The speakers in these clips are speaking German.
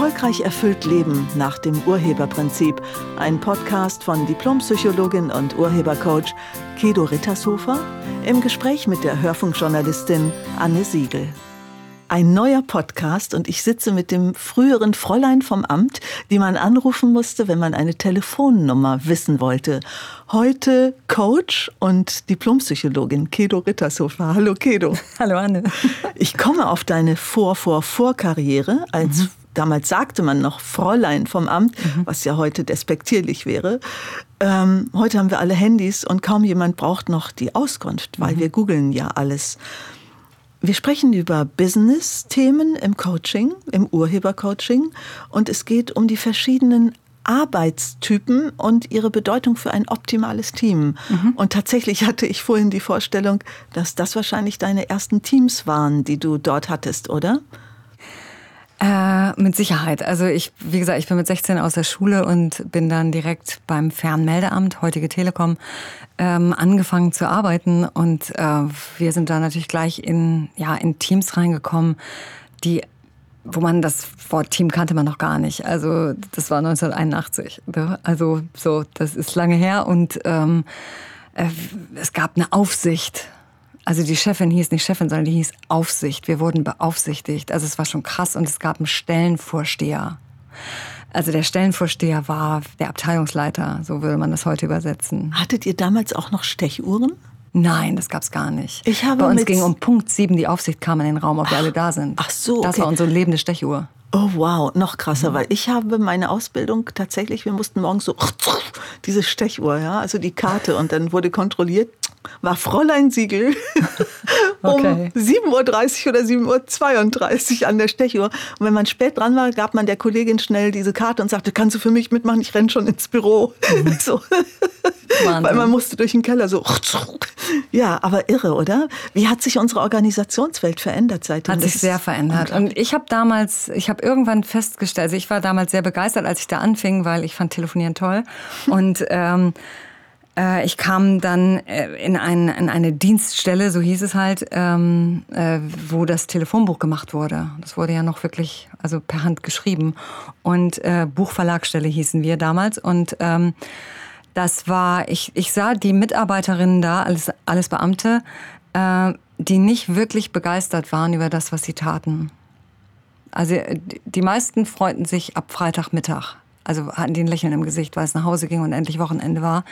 Erfolgreich erfüllt Leben nach dem Urheberprinzip. Ein Podcast von Diplompsychologin und Urhebercoach Kedo Rittershofer im Gespräch mit der Hörfunkjournalistin Anne Siegel. Ein neuer Podcast und ich sitze mit dem früheren Fräulein vom Amt, die man anrufen musste, wenn man eine Telefonnummer wissen wollte. Heute Coach und Diplompsychologin Kedo Rittershofer. Hallo Kedo. Hallo Anne. Ich komme auf deine Vor-Vor-Vor-Karriere als mhm damals sagte man noch Fräulein vom Amt, mhm. was ja heute despektierlich wäre. Ähm, heute haben wir alle Handys und kaum jemand braucht noch die Auskunft, weil mhm. wir googeln ja alles. Wir sprechen über Business-Themen im Coaching, im Urhebercoaching und es geht um die verschiedenen Arbeitstypen und ihre Bedeutung für ein optimales Team. Mhm. Und tatsächlich hatte ich vorhin die Vorstellung, dass das wahrscheinlich deine ersten Teams waren, die du dort hattest, oder? Äh, mit Sicherheit. Also ich, wie gesagt, ich bin mit 16 aus der Schule und bin dann direkt beim Fernmeldeamt, heutige Telekom, ähm, angefangen zu arbeiten. Und äh, wir sind da natürlich gleich in, ja, in Teams reingekommen, die wo man das Wort Team kannte man noch gar nicht. Also das war 1981. Ne? Also so, das ist lange her und ähm, äh, es gab eine Aufsicht also die Chefin hieß nicht Chefin, sondern die hieß Aufsicht. Wir wurden beaufsichtigt. Also es war schon krass und es gab einen Stellenvorsteher. Also der Stellenvorsteher war der Abteilungsleiter, so würde man das heute übersetzen. Hattet ihr damals auch noch Stechuhren? Nein, das gab's gar nicht. Ich habe Bei uns ging um Punkt sieben die Aufsicht kam in den Raum, ob ach, wir alle da sind. Ach so. Okay. Das war unsere lebende Stechuhr. Oh wow, noch krasser, mhm. weil ich habe meine Ausbildung tatsächlich, wir mussten morgens so diese Stechuhr, ja, also die Karte und dann wurde kontrolliert, war Fräulein Siegel okay. um 7.30 Uhr oder 7.32 Uhr an der Stechuhr. Und wenn man spät dran war, gab man der Kollegin schnell diese Karte und sagte, kannst du für mich mitmachen, ich renne schon ins Büro. Mhm. So. Weil man musste durch den Keller so. Ja, aber irre, oder? Wie hat sich unsere Organisationswelt verändert seitdem? Hat sich sehr verändert. Und ich habe damals, ich habe irgendwann festgestellt, also ich war damals sehr begeistert, als ich da anfing, weil ich fand Telefonieren toll. Und ähm, äh, ich kam dann äh, in, ein, in, eine Dienststelle, so hieß es halt, ähm, äh, wo das Telefonbuch gemacht wurde. Das wurde ja noch wirklich also per Hand geschrieben. Und äh, Buchverlagsstelle hießen wir damals. Und ähm, das war, ich, ich sah die Mitarbeiterinnen da, alles, alles Beamte, äh, die nicht wirklich begeistert waren über das, was sie taten. Also die meisten freuten sich ab Freitagmittag. Also hatten die ein Lächeln im Gesicht, weil es nach Hause ging und endlich Wochenende war.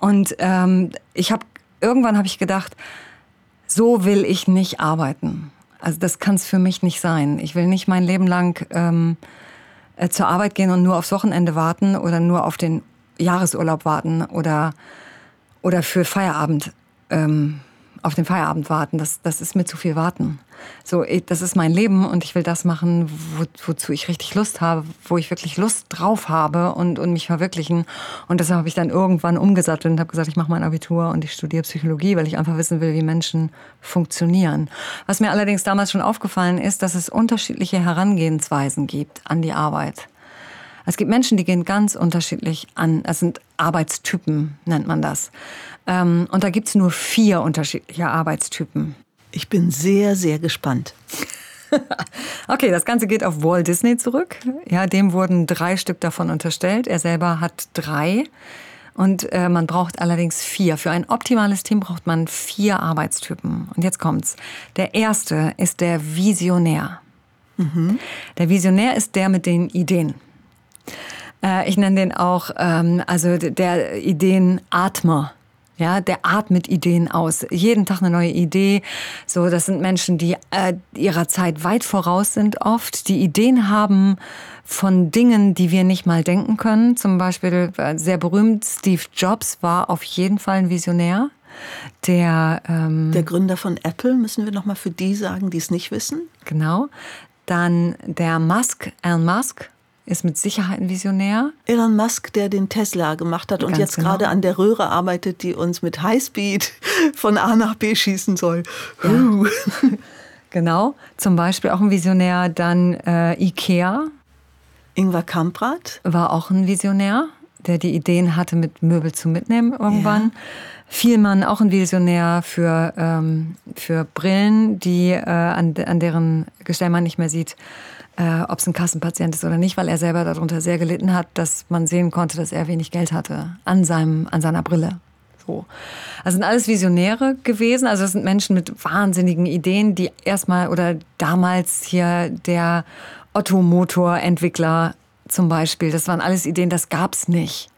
Und ähm, ich habe irgendwann habe ich gedacht, so will ich nicht arbeiten. Also das kann es für mich nicht sein. Ich will nicht mein Leben lang ähm, äh, zur Arbeit gehen und nur aufs Wochenende warten oder nur auf den Jahresurlaub warten oder oder für Feierabend ähm, auf den Feierabend warten. Das, das ist mir zu viel warten. So, das ist mein Leben und ich will das machen, wo, wozu ich richtig Lust habe, wo ich wirklich Lust drauf habe und, und mich verwirklichen. Und deshalb habe ich dann irgendwann umgesattelt und habe gesagt, ich mache mein Abitur und ich studiere Psychologie, weil ich einfach wissen will, wie Menschen funktionieren. Was mir allerdings damals schon aufgefallen ist, dass es unterschiedliche Herangehensweisen gibt an die Arbeit. Es gibt Menschen, die gehen ganz unterschiedlich an. Es sind Arbeitstypen, nennt man das. Ähm, und da gibt es nur vier unterschiedliche Arbeitstypen. Ich bin sehr, sehr gespannt. okay, das Ganze geht auf Walt Disney zurück. Ja, dem wurden drei Stück davon unterstellt. Er selber hat drei. Und äh, man braucht allerdings vier. Für ein optimales Team braucht man vier Arbeitstypen. Und jetzt kommt's. Der erste ist der Visionär. Mhm. Der Visionär ist der mit den Ideen. Äh, ich nenne den auch, ähm, also der Ideenatmer. Ja, der atmet Ideen aus. Jeden Tag eine neue Idee. So, das sind Menschen, die äh, ihrer Zeit weit voraus sind oft, die Ideen haben von Dingen, die wir nicht mal denken können. Zum Beispiel äh, sehr berühmt, Steve Jobs war auf jeden Fall ein Visionär. Der, ähm, der Gründer von Apple, müssen wir nochmal für die sagen, die es nicht wissen. Genau. Dann der Musk, Elon Musk, ist mit Sicherheit ein Visionär. Elon Musk, der den Tesla gemacht hat und Ganz jetzt genau. gerade an der Röhre arbeitet, die uns mit Highspeed von A nach B schießen soll. Ja. genau, zum Beispiel auch ein Visionär. Dann äh, Ikea. Ingvar Kamprad. War auch ein Visionär, der die Ideen hatte, mit Möbel zu mitnehmen irgendwann. Ja. Vielmann, auch ein Visionär für, ähm, für Brillen, die, äh, an, an deren Gestell man nicht mehr sieht, äh, ob es ein Kassenpatient ist oder nicht, weil er selber darunter sehr gelitten hat, dass man sehen konnte, dass er wenig Geld hatte an, seinem, an seiner Brille. So. Das sind alles Visionäre gewesen. Also das sind Menschen mit wahnsinnigen Ideen, die erstmal oder damals hier der Otto-Motor-Entwickler zum Beispiel, das waren alles Ideen, das gab es nicht.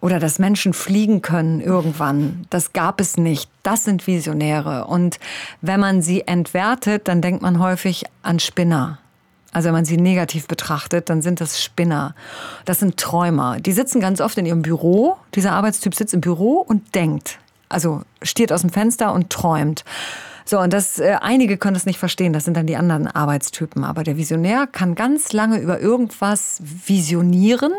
Oder dass Menschen fliegen können irgendwann, das gab es nicht. Das sind Visionäre. Und wenn man sie entwertet, dann denkt man häufig an Spinner. Also wenn man sie negativ betrachtet, dann sind das Spinner. Das sind Träumer. Die sitzen ganz oft in ihrem Büro. Dieser Arbeitstyp sitzt im Büro und denkt. Also stiert aus dem Fenster und träumt. So, und das, äh, einige können das nicht verstehen, das sind dann die anderen Arbeitstypen. Aber der Visionär kann ganz lange über irgendwas visionieren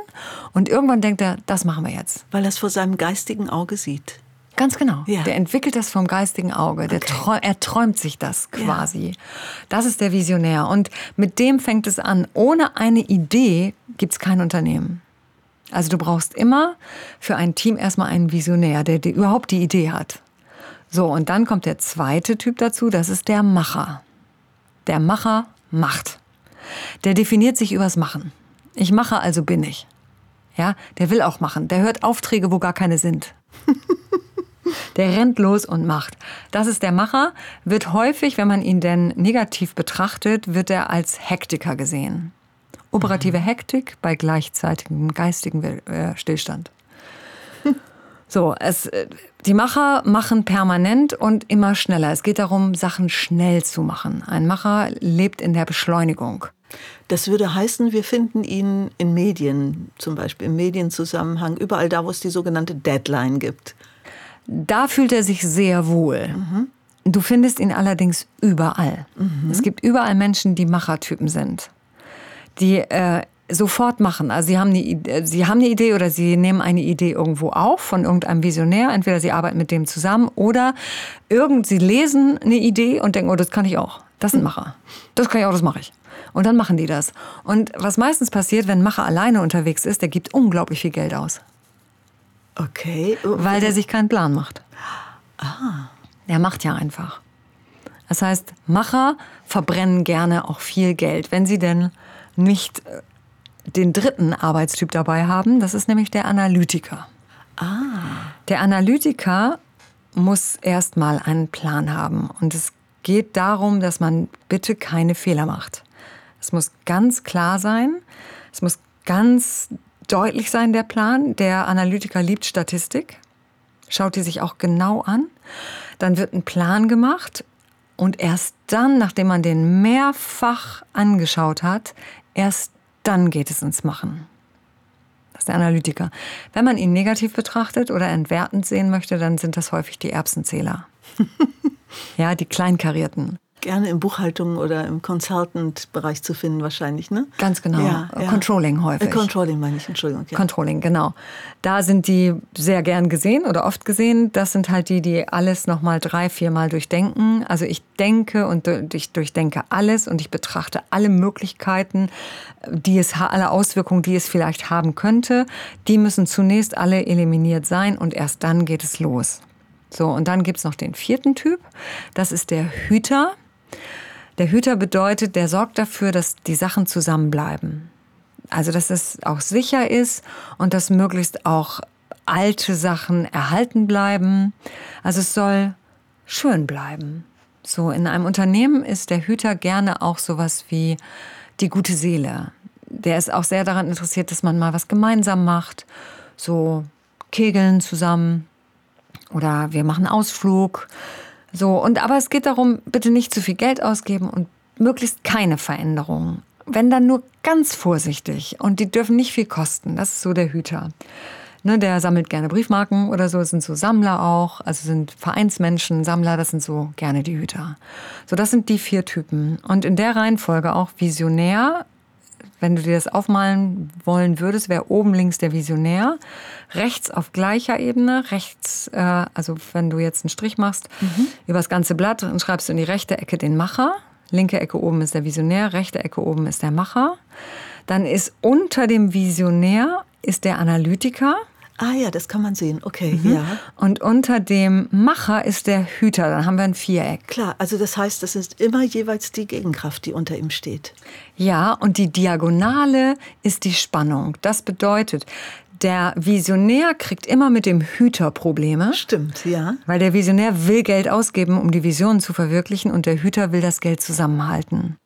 und irgendwann denkt er, das machen wir jetzt. Weil er es vor seinem geistigen Auge sieht. Ganz genau. Ja. Der entwickelt das vom geistigen Auge. Der Okay. träu er träumt sich das quasi. Das ist der Visionär. Und mit dem fängt es an. Ohne eine Idee gibt es kein Unternehmen. Also du brauchst immer für ein Team erstmal einen Visionär, der, der überhaupt die Idee hat. So, und dann kommt der zweite Typ dazu, das ist der Macher. Der Macher macht. Der definiert sich übers Machen. Ich mache, also bin ich. Ja, der will auch machen. Der hört Aufträge, wo gar keine sind. Der rennt los und macht. Das ist der Macher, wird häufig, wenn man ihn denn negativ betrachtet, wird er als Hektiker gesehen. Operative Hektik bei gleichzeitigem geistigen äh, Stillstand. So, es, äh, die Macher machen permanent und immer schneller. Es geht darum, Sachen schnell zu machen. Ein Macher lebt in der Beschleunigung. Das würde heißen, wir finden ihn in Medien, zum Beispiel im Medienzusammenhang, überall da, wo es die sogenannte Deadline gibt. Da fühlt er sich sehr wohl. Du findest ihn allerdings überall. Es gibt überall Menschen, die Machertypen sind, die äh, sofort machen. Also sie haben, eine, Ide- sie haben eine Idee oder sie nehmen eine Idee irgendwo auf von irgendeinem Visionär. Entweder sie arbeiten mit dem zusammen oder irgend, sie lesen eine Idee und denken, oh, das kann ich auch. Das sind Macher. Das kann ich auch, das mache ich. Und dann machen die das. Und was meistens passiert, wenn ein Macher alleine unterwegs ist, der gibt unglaublich viel Geld aus. Okay. Weil der sich keinen Plan macht. Der macht ja einfach. Das heißt, Macher verbrennen gerne auch viel Geld, wenn sie denn nicht äh, den dritten Arbeitstyp dabei haben. Das ist nämlich der Analytiker. Der Analytiker muss erstmal einen Plan haben. Und es geht darum, dass man bitte keine Fehler macht. Es muss ganz klar sein. Es muss ganz deutlich sein, der Plan. Der Analytiker liebt Statistik, schaut die sich auch genau an. Dann wird ein Plan gemacht. Und erst dann, nachdem man den mehrfach angeschaut hat, erst dann geht es ins Machen. Das ist der Analytiker. Wenn man ihn negativ betrachtet oder entwertend sehen möchte, dann sind das häufig die Erbsenzähler. ja, die Kleinkarierten. Gerne in Buchhaltung oder im Consultant-Bereich zu finden, wahrscheinlich, ne? Ganz genau. Ja, ja. Controlling häufig. Äh, Controlling meine ich, Entschuldigung. Ja. Controlling, genau. Da sind die sehr gern gesehen oder oft gesehen. Das sind halt die, die alles nochmal drei, viermal durchdenken. Also ich denke und ich durchdenke alles und ich betrachte alle Möglichkeiten, die es, alle Auswirkungen, die es vielleicht haben könnte. Die müssen zunächst alle eliminiert sein und erst dann geht es los. So, und dann gibt's noch den vierten Typ. Das ist der Hüter. Der Hüter bedeutet, der sorgt dafür, dass die Sachen zusammenbleiben. Also, dass es auch sicher ist und dass möglichst auch alte Sachen erhalten bleiben. Also, es soll schön bleiben. So, in einem Unternehmen ist der Hüter gerne auch sowas wie die gute Seele. Der ist auch sehr daran interessiert, dass man mal was gemeinsam macht. So Kegeln zusammen oder wir machen Ausflug. So, und aber es geht darum, bitte nicht zu viel Geld ausgeben und möglichst keine Veränderungen. Wenn dann nur ganz vorsichtig und die dürfen nicht viel kosten. Das ist so der Hüter. Ne, der sammelt gerne Briefmarken oder so, das sind so Sammler auch, also sind Vereinsmenschen, Sammler, das sind so gerne die Hüter. So, das sind die vier Typen. Und in der Reihenfolge auch Visionär, wenn du dir das aufmalen wollen würdest, wäre oben links der Visionär, rechts auf gleicher Ebene, rechts, äh, also wenn du jetzt einen Strich machst, über das ganze Blatt und schreibst du in die rechte Ecke den Macher, linke Ecke oben ist der Visionär, rechte Ecke oben ist der Macher. Dann ist unter dem Visionär ist der Analytiker. Ah ja, das kann man sehen. Okay, mhm. ja. Und unter dem Macher ist der Hüter. Dann haben wir ein Viereck. Klar, also das heißt, das ist immer jeweils die Gegenkraft, die unter ihm steht. Ja, und die Diagonale ist die Spannung. Das bedeutet, der Visionär kriegt immer mit dem Hüter Probleme. Stimmt, ja. Weil der Visionär will Geld ausgeben, um die Visionen zu verwirklichen und der Hüter will das Geld zusammenhalten.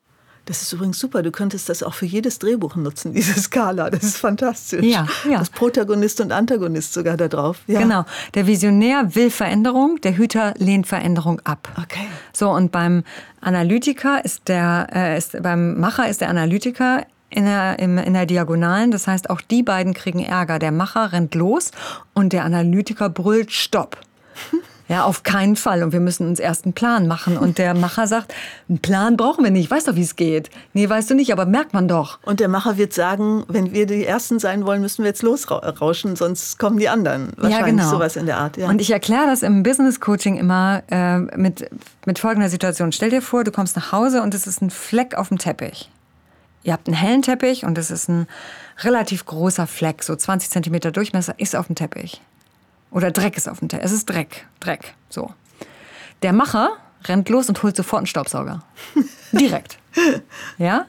Das ist übrigens super. Du könntest das auch für jedes Drehbuch nutzen, diese Skala. Das ist fantastisch. Ja, ja. Das Protagonist und Antagonist sogar da drauf. Ja. Genau. Der Visionär will Veränderung, der Hüter lehnt Veränderung ab. Okay. So, und beim Analytiker ist der, äh, ist, beim Macher ist der Analytiker in der, in der Diagonalen. Das heißt, auch die beiden kriegen Ärger. Der Macher rennt los und der Analytiker brüllt Stopp. Ja, auf keinen Fall. Und wir müssen uns erst einen Plan machen. Und der Macher sagt, einen Plan brauchen wir nicht. Weißt doch, wie es geht. Nee, weißt du nicht, aber merkt man doch. Und der Macher wird sagen, wenn wir die Ersten sein wollen, müssen wir jetzt losrauschen, sonst kommen die anderen. Wahrscheinlich ja, genau. sowas in der Art. Ja. Und ich erkläre das im Business Coaching immer äh, mit, mit folgender Situation. Stell dir vor, du kommst nach Hause und es ist ein Fleck auf dem Teppich. Ihr habt einen hellen Teppich und es ist ein relativ großer Fleck, so 20 Zentimeter Durchmesser, ist auf dem Teppich. Oder Dreck ist auf dem Teller. Es ist Dreck. Dreck. So. Der Macher rennt los und holt sofort einen Staubsauger. Direkt. Ja?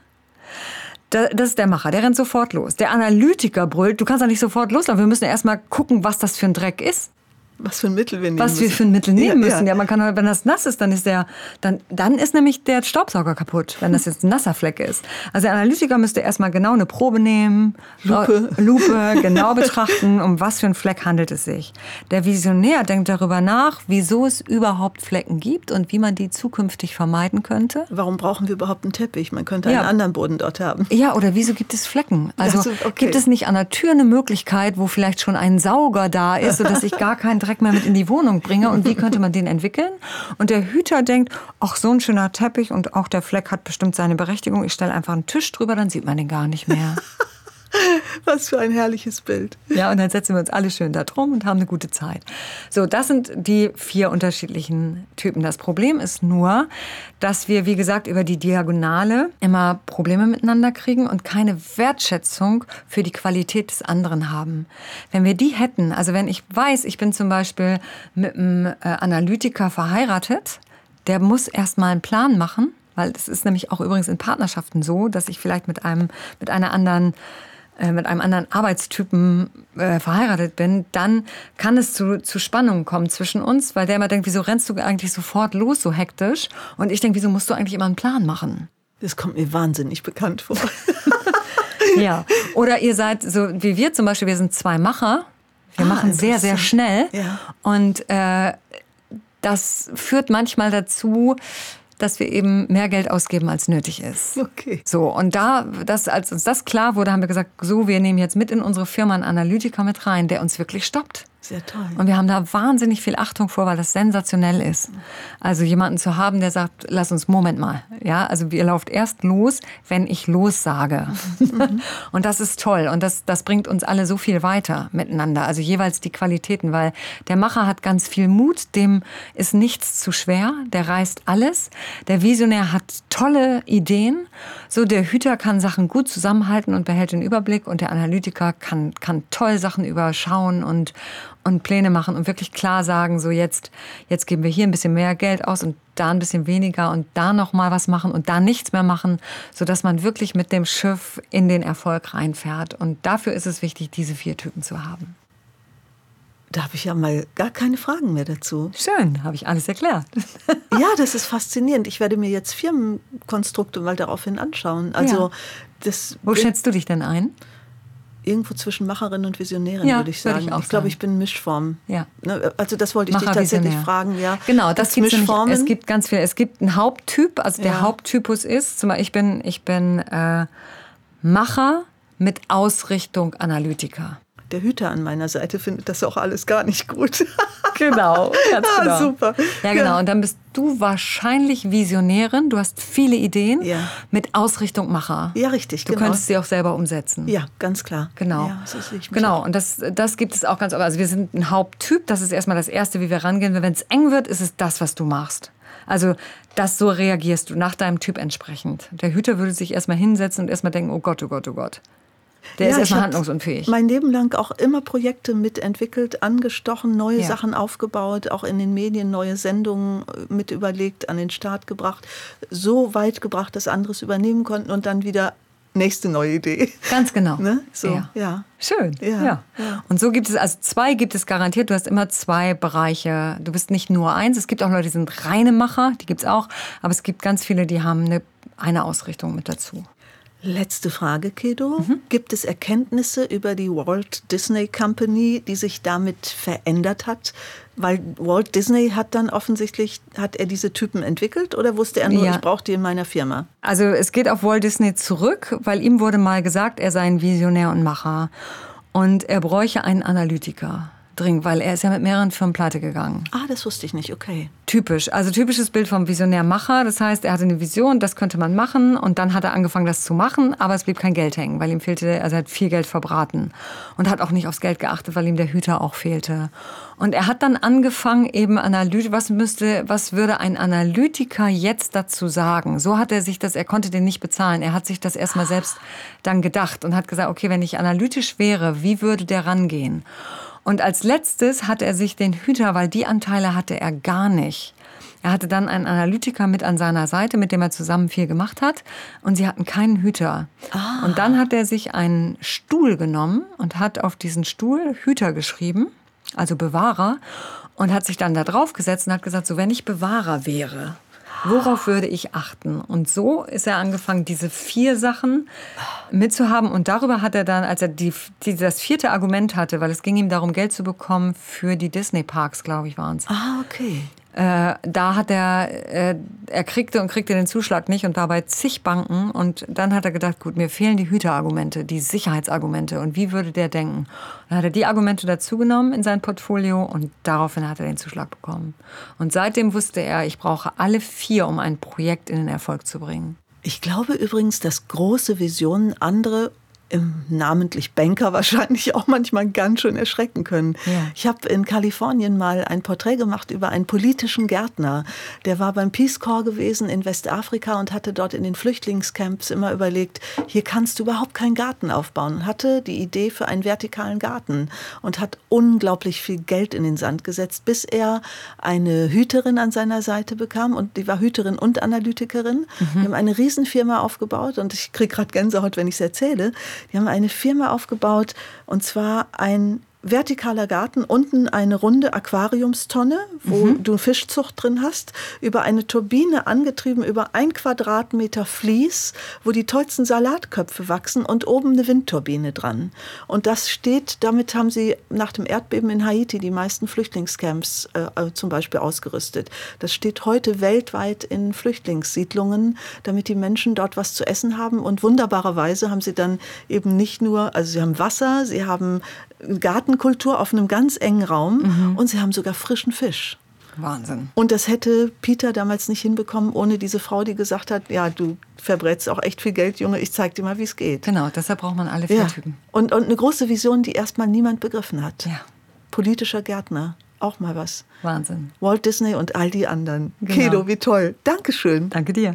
Das ist der Macher, der rennt sofort los. Der Analytiker brüllt, du kannst ja nicht sofort loslaufen. Wir müssen erstmal gucken, was das für ein Dreck ist. Was für ein Mittel wir nehmen Was müssen. wir für ein Mittel nehmen ja, müssen. Ja. ja, man kann, halt, wenn das nass ist, dann ist der, dann, dann ist nämlich der Staubsauger kaputt, wenn das jetzt ein nasser Fleck ist. Also der Analytiker müsste erstmal genau eine Probe nehmen, Lupe, Lupe genau betrachten, um was für einen Fleck handelt es sich. Der Visionär denkt darüber nach, wieso es überhaupt Flecken gibt und wie man die zukünftig vermeiden könnte. Warum brauchen wir überhaupt einen Teppich? Man könnte einen anderen Boden dort haben. Ja, oder wieso gibt es Flecken? Also, also okay. gibt es nicht an der Tür eine Möglichkeit, wo vielleicht schon ein Sauger da ist, sodass ich gar keinen Dreck mehr mit in die Wohnung bringe und wie könnte man den entwickeln? Und der Hüter denkt, ach, so ein schöner Teppich und auch der Fleck hat bestimmt seine Berechtigung. Ich stelle einfach einen Tisch drüber, dann sieht man den gar nicht mehr. Was für ein herrliches Bild. Ja, und dann setzen wir uns alle schön da drum und haben eine gute Zeit. So, das sind die vier unterschiedlichen Typen. Das Problem ist nur, dass wir, wie gesagt, über die Diagonale immer Probleme miteinander kriegen und keine Wertschätzung für die Qualität des anderen haben. Wenn wir die hätten, also wenn ich weiß, ich bin zum Beispiel mit einem äh, Analytiker verheiratet, der muss erst mal einen Plan machen, weil es ist nämlich auch übrigens in Partnerschaften so, dass ich vielleicht mit einem, mit einer anderen äh, mit einem anderen Arbeitstypen äh, verheiratet bin, dann kann es zu, zu Spannungen kommen zwischen uns, weil der immer denkt, wieso rennst du eigentlich sofort los so hektisch? Und ich denke, wieso musst du eigentlich immer einen Plan machen? Das kommt mir wahnsinnig bekannt vor. ja. Oder ihr seid so wie wir zum Beispiel, wir sind zwei Macher. Wir ah, machen sehr, sehr schnell. Ja. Und äh, das führt manchmal dazu, dass wir eben mehr Geld ausgeben, als nötig ist. Okay. So, und da, das, als uns das klar wurde, haben wir gesagt, so, wir nehmen jetzt mit in unsere Firma einen Analytiker mit rein, der uns wirklich stoppt. Sehr toll. Und wir haben da wahnsinnig viel Achtung vor, weil das sensationell ist. Also jemanden zu haben, der sagt, lass uns Moment mal. Ja, also ihr lauft erst los, wenn ich los sage. Mhm. und das ist toll. Und das, das bringt uns alle so viel weiter miteinander. Also jeweils die Qualitäten, weil der Macher hat ganz viel Mut, dem ist nichts zu schwer, der reißt alles. Der Visionär hat tolle Ideen. So, der Hüter kann Sachen gut zusammenhalten und behält den Überblick und der Analytiker kann, kann toll Sachen überschauen und, und Pläne machen und wirklich klar sagen, so jetzt, jetzt geben wir hier ein bisschen mehr Geld aus und da ein bisschen weniger und da noch mal was machen und da nichts mehr machen, so dass man wirklich mit dem Schiff in den Erfolg reinfährt. Und dafür ist es wichtig, diese vier Typen zu haben. Da habe ich ja mal gar keine Fragen mehr dazu. Schön, habe ich alles erklärt. ja, das ist faszinierend. Ich werde mir jetzt Firmenkonstrukte mal daraufhin anschauen. Also ja. das. Wo schätzt du dich denn ein? Irgendwo zwischen Macherin und Visionärin, ja, würde ich sagen. Würde ich, ich glaube, ich bin Mischform. Ja. Ne, also das wollte ich Macher, dich tatsächlich Visionär. fragen. Ja. Genau, das gibt es gibt ganz viel. Es gibt einen Haupttyp, also der ja. Haupttypus ist, zum Beispiel ich bin, ich bin äh, Macher mit Ausrichtung Analytiker der Hüter an meiner Seite findet das auch alles gar nicht gut. genau, ganz ah, genau. Ah, super. Ja, genau. Ja. Und dann bist du wahrscheinlich Visionärin. Du hast viele Ideen ja. mit Ausrichtung Macher. Ja, richtig. Du genau. könntest sie auch selber umsetzen. Ja, ganz klar. Genau. Ja, so genau. Und das, das gibt es auch ganz. Also wir sind ein Haupttyp. Das ist erstmal das Erste, wie wir rangehen. Wenn es eng wird, ist es das, was du machst. Also das so reagierst du nach deinem Typ entsprechend. Der Hüter würde sich erstmal hinsetzen und erstmal denken, oh Gott, oh Gott, oh Gott. Der Ja, ist erstmal handlungsunfähig. Mein Leben lang auch immer Projekte mitentwickelt, angestochen, neue Ja. Sachen aufgebaut, auch in den Medien neue Sendungen äh, mit überlegt, an den Start gebracht, so weit gebracht, dass andere es übernehmen konnten und dann wieder nächste neue Idee. Ganz genau. Ne? So, Ja. ja. Schön. Ja, Ja. ja. Und so gibt es, also zwei gibt es garantiert. Du hast immer zwei Bereiche. Du bist nicht nur eins. Es gibt auch Leute, die sind reine Macher, die gibt es auch. Aber es gibt ganz viele, die haben eine, eine Ausrichtung mit dazu. Letzte Frage, Kedo. Mhm. Gibt es Erkenntnisse über die Walt Disney Company, die sich damit verändert hat? Weil Walt Disney hat dann offensichtlich, hat er diese Typen entwickelt oder wusste er nur, Ja. ich brauche die in meiner Firma? Also es geht auf Walt Disney zurück, weil ihm wurde mal gesagt, er sei ein Visionär und Macher. Und er bräuche einen Analytiker dringend, weil er ist ja mit mehreren Firmen pleite gegangen. Ah, das wusste ich nicht, okay. Typisch. Also typisches Bild vom Visionär-Macher. Das heißt, er hatte eine Vision, das könnte man machen und dann hat er angefangen, das zu machen, aber es blieb kein Geld hängen, weil ihm fehlte, also er hat viel Geld verbraten und hat auch nicht aufs Geld geachtet, weil ihm der Hüter auch fehlte. Und er hat dann angefangen, eben Analyse, was müsste, was würde ein Analytiker jetzt dazu sagen? So hat er sich das, er konnte den nicht bezahlen. Er hat sich das erstmal selbst dann gedacht und hat gesagt, okay, wenn ich analytisch wäre, wie würde der rangehen? Und als letztes hat er sich den Hüter, weil die Anteile hatte er gar nicht. Er hatte dann einen Analytiker mit an seiner Seite, mit dem er zusammen viel gemacht hat. Und sie hatten keinen Hüter. Und dann hat er sich einen Stuhl genommen und hat auf diesen Stuhl Hüter geschrieben, also Bewahrer, und hat sich dann da drauf gesetzt und hat gesagt, so wenn ich Bewahrer wäre, worauf würde ich achten? Und so ist er angefangen, diese vier Sachen mitzuhaben. Und darüber hat er dann, als er die, die, das vierte Argument hatte, weil es ging ihm darum, Geld zu bekommen für die Disney-Parks, glaube ich, waren es. Ah, okay. Äh, da hat er, äh, er kriegte und kriegte den Zuschlag nicht und war bei zig Banken. Und dann hat er gedacht, gut, mir fehlen die Hüterargumente, die Sicherheitsargumente. Und wie würde der denken? Dann hat er die Argumente dazugenommen in sein Portfolio und daraufhin hat er den Zuschlag bekommen. Und seitdem wusste er, ich brauche alle vier, um ein Projekt in den Erfolg zu bringen. Ich glaube übrigens, dass große Visionen andere namentlich Banker wahrscheinlich auch manchmal ganz schön erschrecken können. Ja. Ich habe in Kalifornien mal ein Porträt gemacht über einen politischen Gärtner. Der war beim Peace Corps gewesen in Westafrika und hatte dort in den Flüchtlingscamps immer überlegt, hier kannst du überhaupt keinen Garten aufbauen. Hatte die Idee für einen vertikalen Garten und hat unglaublich viel Geld in den Sand gesetzt, bis er eine Hüterin an seiner Seite bekam und die war Hüterin und Analytikerin. Die haben eine Riesenfirma aufgebaut und ich kriege gerade Gänsehaut, wenn ich es erzähle. Die haben eine Firma aufgebaut und zwar ein vertikaler Garten, unten eine runde Aquariumstonne, wo du Fischzucht drin hast, über eine Turbine angetrieben, über ein Quadratmeter Vlies, wo die tollsten Salatköpfe wachsen und oben eine Windturbine dran. Und das steht, damit haben sie nach dem Erdbeben in Haiti die meisten Flüchtlingscamps äh, zum Beispiel ausgerüstet. Das steht heute weltweit in Flüchtlingssiedlungen, damit die Menschen dort was zu essen haben. Und wunderbarerweise haben sie dann eben nicht nur, also sie haben Wasser, sie haben Gartenkultur auf einem ganz engen Raum und sie haben sogar frischen Fisch. Wahnsinn. Und das hätte Peter damals nicht hinbekommen, ohne diese Frau, die gesagt hat, ja, du verbrätst auch echt viel Geld, Junge, ich zeig dir mal, wie es geht. Genau, deshalb braucht man alle vier Ja. Typen. Und, und eine große Vision, die erstmal niemand begriffen hat. Ja. Politischer Gärtner, auch mal was. Wahnsinn. Walt Disney und all die anderen. Genau. Kedo, wie toll. Dankeschön. Danke dir.